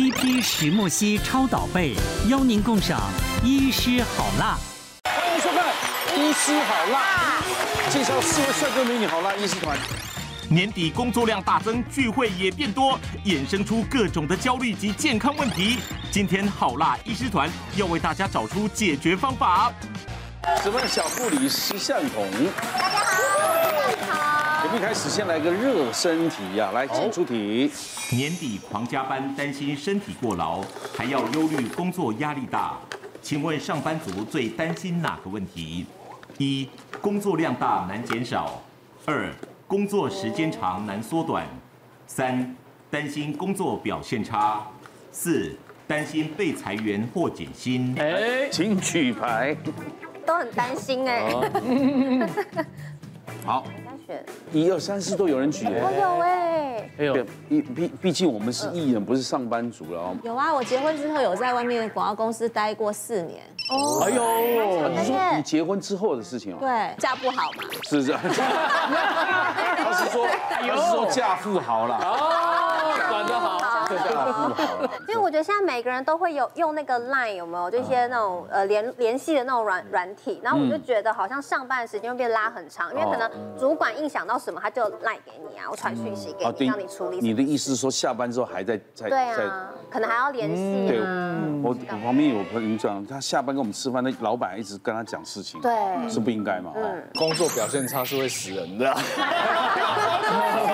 TP 石墨烯超导被，邀您共赏医师好辣。欢迎收看《医师好辣》，介绍四位帅哥美女好辣医师团。年底工作量大增，聚会也变多，衍生出各种的焦虑及健康问题。今天好辣医师团要为大家找出解决方法。什么小护理师向彤？大家好，大家开始，先来个热身题呀，来，请出题。年底狂加班，担心身体过劳，还要忧虑工作压力大。请问上班族最担心哪个问题？一、工作量大难减少；二、工作时间长难缩短；三、担心工作表现差；四、担心被裁员或减薪。哎，请举牌。都很担心哎。好。选一二三四都有人举哎。我有哎。哎呦，毕毕毕竟我们是艺人，不是上班族了。有啊，我结婚之后有在外面广告公司待过四年。哦。哎呦，你说你结婚之后的事情哦。对，嫁不好嘛。是这样。他是说，他是说嫁富豪了。哦，管得好。因为我觉得现在每个人都会有用那个 Line 有没有？就一些那种呃联联系的那种软软体，然后我就觉得好像上班的时间会变拉很长，因为可能主管一想到什么，他就 Line 给你啊，我传讯息给你，让你处理。你的意思是说下班之后还在在对啊，可能还要联系对。我我旁边有朋友讲，他下班跟我们吃饭，那老板一直跟他讲事情，对，是不应该嘛？嗯，工作表现差是会死人的。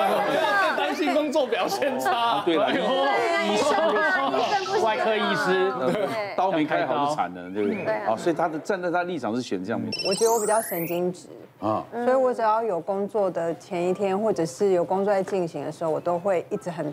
表现差，对了，医生，外科医师，刀没开好就惨了，对不对？啊，所以他的站在他立场是选这样。我觉得我比较神经质。啊，所以我只要有工作的前一天，或者是有工作在进行的时候，我都会一直很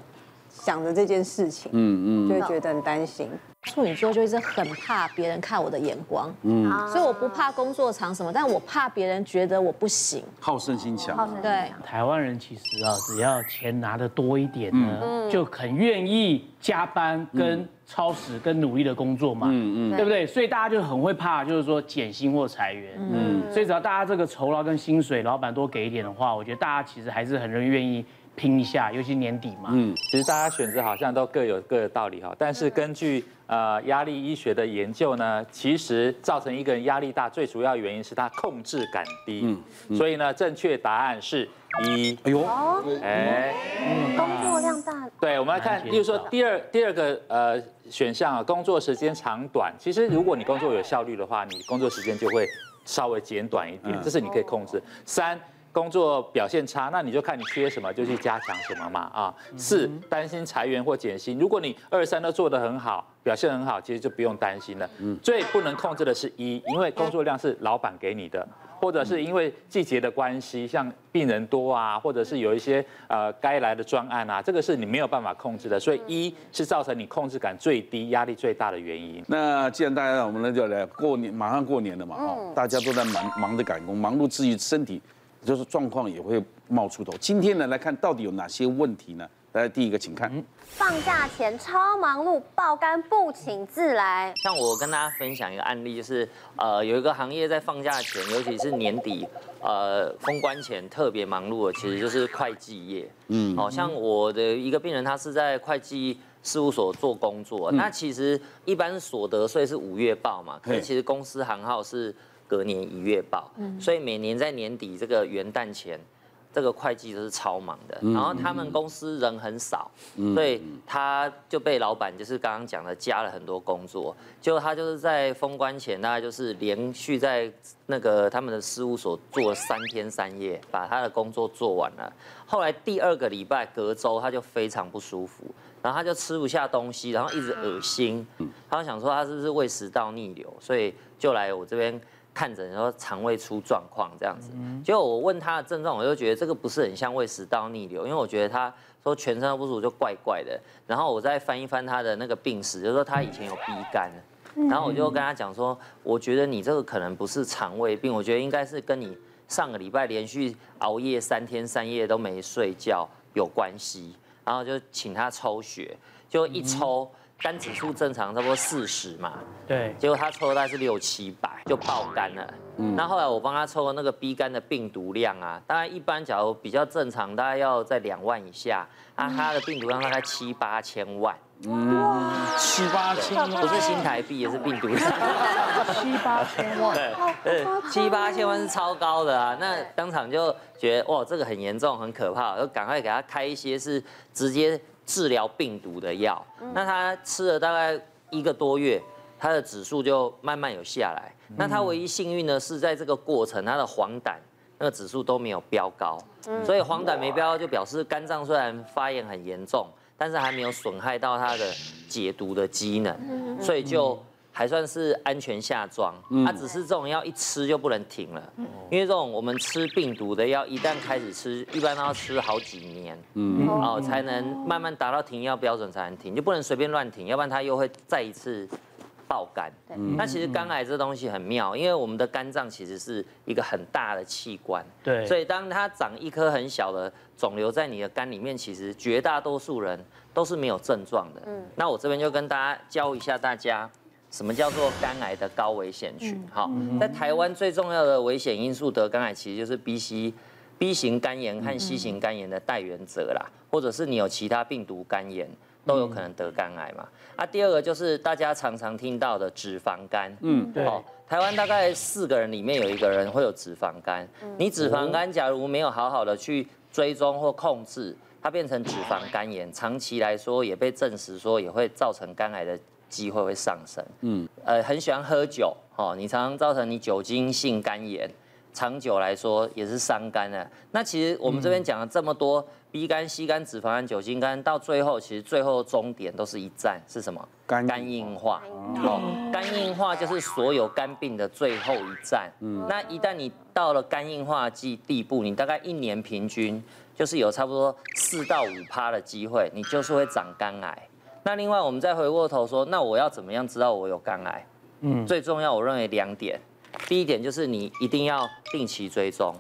想着这件事情，嗯嗯，就会觉得很担心。处女座就一直很怕别人看我的眼光，嗯，所以我不怕工作场什么，但我怕别人觉得我不行，好胜心强。对，台湾人其实啊，只要钱拿的多一点呢，就很愿意加班、跟超时、跟努力的工作嘛，嗯嗯，对不对？所以大家就很会怕，就是说减薪或裁员，嗯，所以只要大家这个酬劳跟薪水，老板多给一点的话，我觉得大家其实还是很容易愿意。拼一下，尤其年底嘛。嗯，其实大家选择好像都各有各的道理哈，但是根据呃压力医学的研究呢，其实造成一个人压力大最主要原因是他控制感低。嗯，所以呢，正确答案是一。哎呦，哎，工作量大。对，我们来看，例如说第二第二个呃选项啊，工作时间长短。其实如果你工作有效率的话，你工作时间就会稍微减短一点，这是你可以控制。三。工作表现差，那你就看你缺什么，就去加强什么嘛啊。四，担心裁员或减薪，如果你二三都做得很好，表现很好，其实就不用担心了。嗯，最不能控制的是一，因为工作量是老板给你的，或者是因为季节的关系，像病人多啊，或者是有一些呃该来的专案啊，这个是你没有办法控制的，所以一是造成你控制感最低、压力最大的原因。那既然大家我们那就来过年，马上过年了嘛，哦，大家都在忙忙着赶工，忙碌之余身体。就是状况也会冒出头。今天呢，来看到底有哪些问题呢？来，第一个，请看。放假前超忙碌，爆肝不请自来。像我跟大家分享一个案例，就是呃，有一个行业在放假前，尤其是年底，呃，封关前特别忙碌的，其实就是会计业。嗯，好像我的一个病人，他是在会计事务所做工作，那其实一般所得税是五月报嘛，可是其实公司行号是。隔年一月报，所以每年在年底这个元旦前，这个会计都是超忙的。然后他们公司人很少，所以他就被老板就是刚刚讲的加了很多工作。结果他就是在封关前，大概就是连续在那个他们的事务所做了三天三夜，把他的工作做完了。后来第二个礼拜隔周他就非常不舒服，然后他就吃不下东西，然后一直恶心。他就想说他是不是胃食道逆流，所以就来我这边。看诊，然后肠胃出状况这样子，结果我问他的症状，我就觉得这个不是很像胃食道逆流，因为我觉得他说全身都不舒服就怪怪的。然后我再翻一翻他的那个病史，就是说他以前有鼻肝，然后我就跟他讲说，我觉得你这个可能不是肠胃病，我觉得应该是跟你上个礼拜连续熬夜三天三夜都没睡觉有关系。然后就请他抽血，就一抽。肝指数正常，差不多四十嘛。对。结果他抽的大概是六七百，就爆肝了。嗯。那后来我帮他抽的那个 B 肝的病毒量啊，大概一般假如比较正常，大概要在两万以下。那他的病毒量大概七八千万。嗯，七八千万，不是新台币，也是病毒。七八千万，对，七八千万是超高的啊！那当场就觉得哇，这个很严重，很可怕，就赶快给他开一些是直接治疗病毒的药。那他吃了大概一个多月，他的指数就慢慢有下来。那他唯一幸运的是，在这个过程，他的黄疸那个指数都没有飙高。所以黄疸没飙高，就表示肝脏虽然发炎很严重，但是还没有损害到他的解毒的机能，所以就。还算是安全下装，它只是这种药一吃就不能停了，因为这种我们吃病毒的药，一旦开始吃，一般都要吃好几年，哦，才能慢慢达到停药标准才能停，就不能随便乱停，要不然它又会再一次爆肝。那其实肝癌这东西很妙，因为我们的肝脏其实是一个很大的器官，对，所以当它长一颗很小的肿瘤在你的肝里面，其实绝大多数人都是没有症状的。那我这边就跟大家教一下大家。什么叫做肝癌的高危险群？好，在台湾最重要的危险因素得肝癌，其实就是 B C B 型肝炎和 C 型肝炎的带原者啦，或者是你有其他病毒肝炎，都有可能得肝癌嘛。啊，第二个就是大家常常听到的脂肪肝。嗯，对。台湾大概四个人里面有一个人会有脂肪肝。你脂肪肝假如没有好好的去追踪或控制，它变成脂肪肝炎，长期来说也被证实说也会造成肝癌的。机会会上升，嗯，呃，很喜欢喝酒，哦，你常常造成你酒精性肝炎，长久来说也是伤肝的。那其实我们这边讲了这么多，B 肝、C 肝、脂肪肝、酒精肝，到最后其实最后终点都是一站，是什么？肝肝硬化，哦，肝硬化就是所有肝病的最后一站。嗯，那一旦你到了肝硬化地地步，你大概一年平均就是有差不多四到五趴的机会，你就是会长肝癌。那另外，我们再回过头说，那我要怎么样知道我有肝癌？嗯，最重要，我认为两点。第一点就是你一定要定期追踪。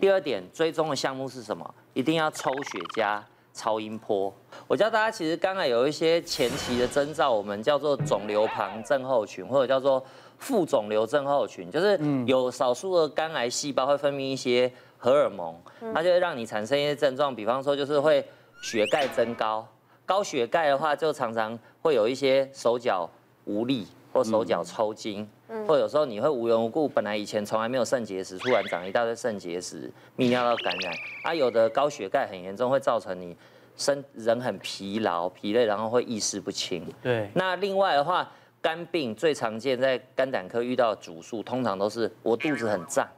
第二点，追踪的项目是什么？一定要抽血加超音波。我教大家，其实肝癌有一些前期的征兆，我们叫做肿瘤旁症候群，或者叫做副肿瘤症候群，就是有少数的肝癌细胞会分泌一些荷尔蒙，它就会让你产生一些症状，比方说就是会血钙增高。高血钙的话，就常常会有一些手脚无力或手脚抽筋，或有时候你会无缘无故，本来以前从来没有肾结石，突然长一大堆肾结石，泌尿道感染。啊，有的高血钙很严重，会造成你身人很疲劳、疲累，然后会意识不清。对。那另外的话，肝病最常见在肝胆科遇到的主诉，通常都是我肚子很胀，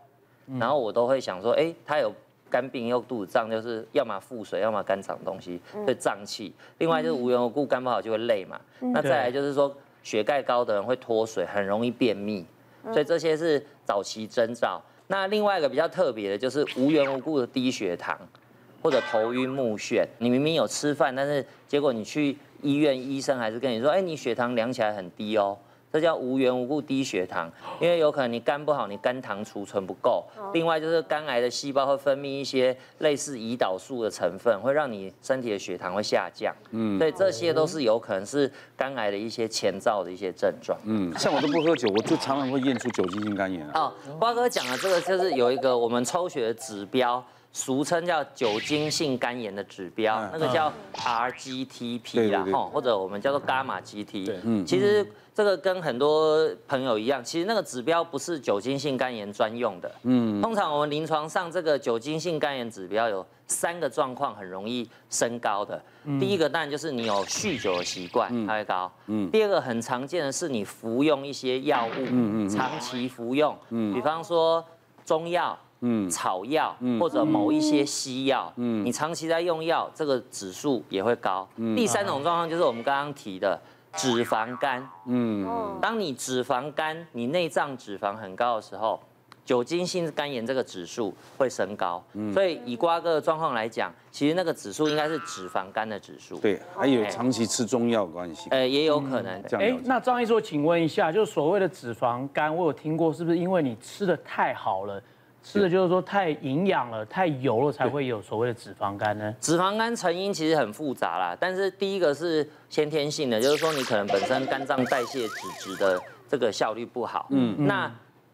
然后我都会想说，哎，他有。肝病又肚子胀，就是要么腹水，要么肝长东西，会胀气。另外就是无缘无故肝不好就会累嘛。那再来就是说血钙高的人会脱水，很容易便秘。所以这些是早期征兆。那另外一个比较特别的就是无缘无故的低血糖，或者头晕目眩。你明明有吃饭，但是结果你去医院，医生还是跟你说，哎，你血糖量起来很低哦。这叫无缘无故低血糖，因为有可能你肝不好，你肝糖储存不够。另外就是肝癌的细胞会分泌一些类似胰岛素的成分，会让你身体的血糖会下降。嗯，所以这些都是有可能是肝癌的一些前兆的一些症状。嗯，像我都不喝酒，我就常常会验出酒精性肝炎。哦，瓜哥讲的这个就是有一个我们抽血的指标。俗称叫酒精性肝炎的指标，那个叫 RGTP 啦，吼，或者我们叫做伽马 GT。嗯，其实这个跟很多朋友一样，其实那个指标不是酒精性肝炎专用的。嗯，通常我们临床上这个酒精性肝炎指标有三个状况很容易升高的。第一个当然就是你有酗酒的习惯，它会高。嗯。第二个很常见的是你服用一些药物，嗯嗯，长期服用，嗯，比方说中药。嗯，草药或者某一些西药，嗯，你长期在用药，这个指数也会高。第三种状况就是我们刚刚提的脂肪肝，嗯，当你脂肪肝，你内脏脂肪很高的时候，酒精性肝炎这个指数会升高。所以以瓜哥的状况来讲，其实那个指数应该是脂肪肝的指数。对，还有长期吃中药关系。呃，也有可能。哎，那张医师，请问一下，就是所谓的脂肪肝，我有听过，是不是因为你吃的太好了？吃的就是说太营养了，太油了，才会有所谓的脂肪肝呢？脂肪肝成因其实很复杂啦，但是第一个是先天性的，就是说你可能本身肝脏代谢脂质的这个效率不好。嗯，那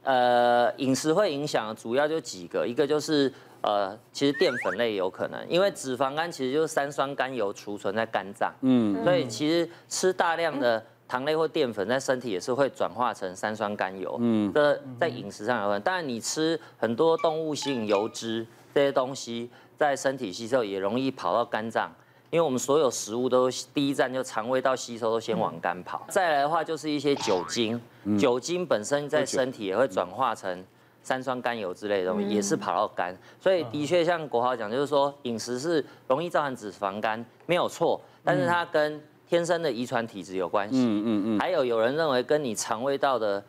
呃饮食会影响，主要就几个，一个就是呃，其实淀粉类有可能，因为脂肪肝其实就是三酸甘油储存在肝脏，嗯，所以其实吃大量的糖类或淀粉在身体也是会转化成三酸甘油，嗯，这在饮食上有可能，当然你吃很多动物性油脂这些东西，在身体吸收也容易跑到肝脏，因为我们所有食物都第一站就肠胃到吸收都先往肝跑，再来的话就是一些酒精，酒精本身在身体也会转化成。三酸甘油之类的东西也是跑到肝，所以的确像国豪讲，就是说饮食是容易造成脂肪肝，没有错，但是它跟天生的遗传体质有关系。嗯嗯嗯。还有有人认为跟你肠胃道的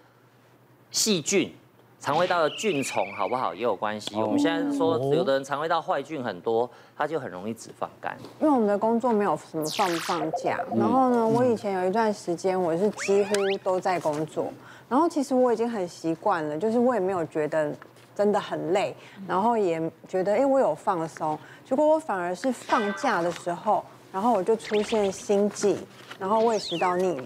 细菌、肠胃道的菌虫好不好也有关系。我们现在说有的人肠胃道坏菌很多，他就很容易脂肪肝。因为我们的工作没有什么放不放假，然后呢，我以前有一段时间我是几乎都在工作。然后其实我已经很习惯了，就是我也没有觉得真的很累，然后也觉得哎我有放松，结果我反而是放假的时候，然后我就出现心悸，然后胃食道逆流，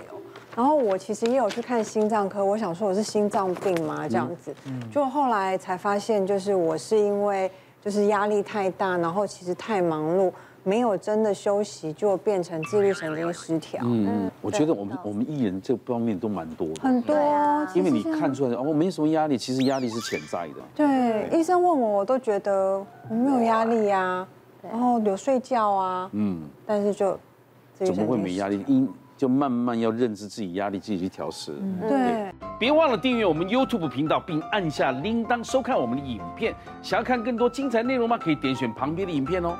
然后我其实也有去看心脏科，我想说我是心脏病吗这样子，就后来才发现就是我是因为就是压力太大，然后其实太忙碌。没有真的休息，就变成自律神经失调。嗯，我觉得我们我们艺人这方面都蛮多的。很多啊，因为你看出来哦，我没什么压力，其实压力是潜在的。对，医生问我，我都觉得我没有压力呀，然后有睡觉啊，嗯，但是就怎么会没压力？因就慢慢要认知自己压力，自己去调适。对，别忘了订阅我们 YouTube 频道，并按下铃铛收看我们的影片。想要看更多精彩内容吗？可以点选旁边的影片哦。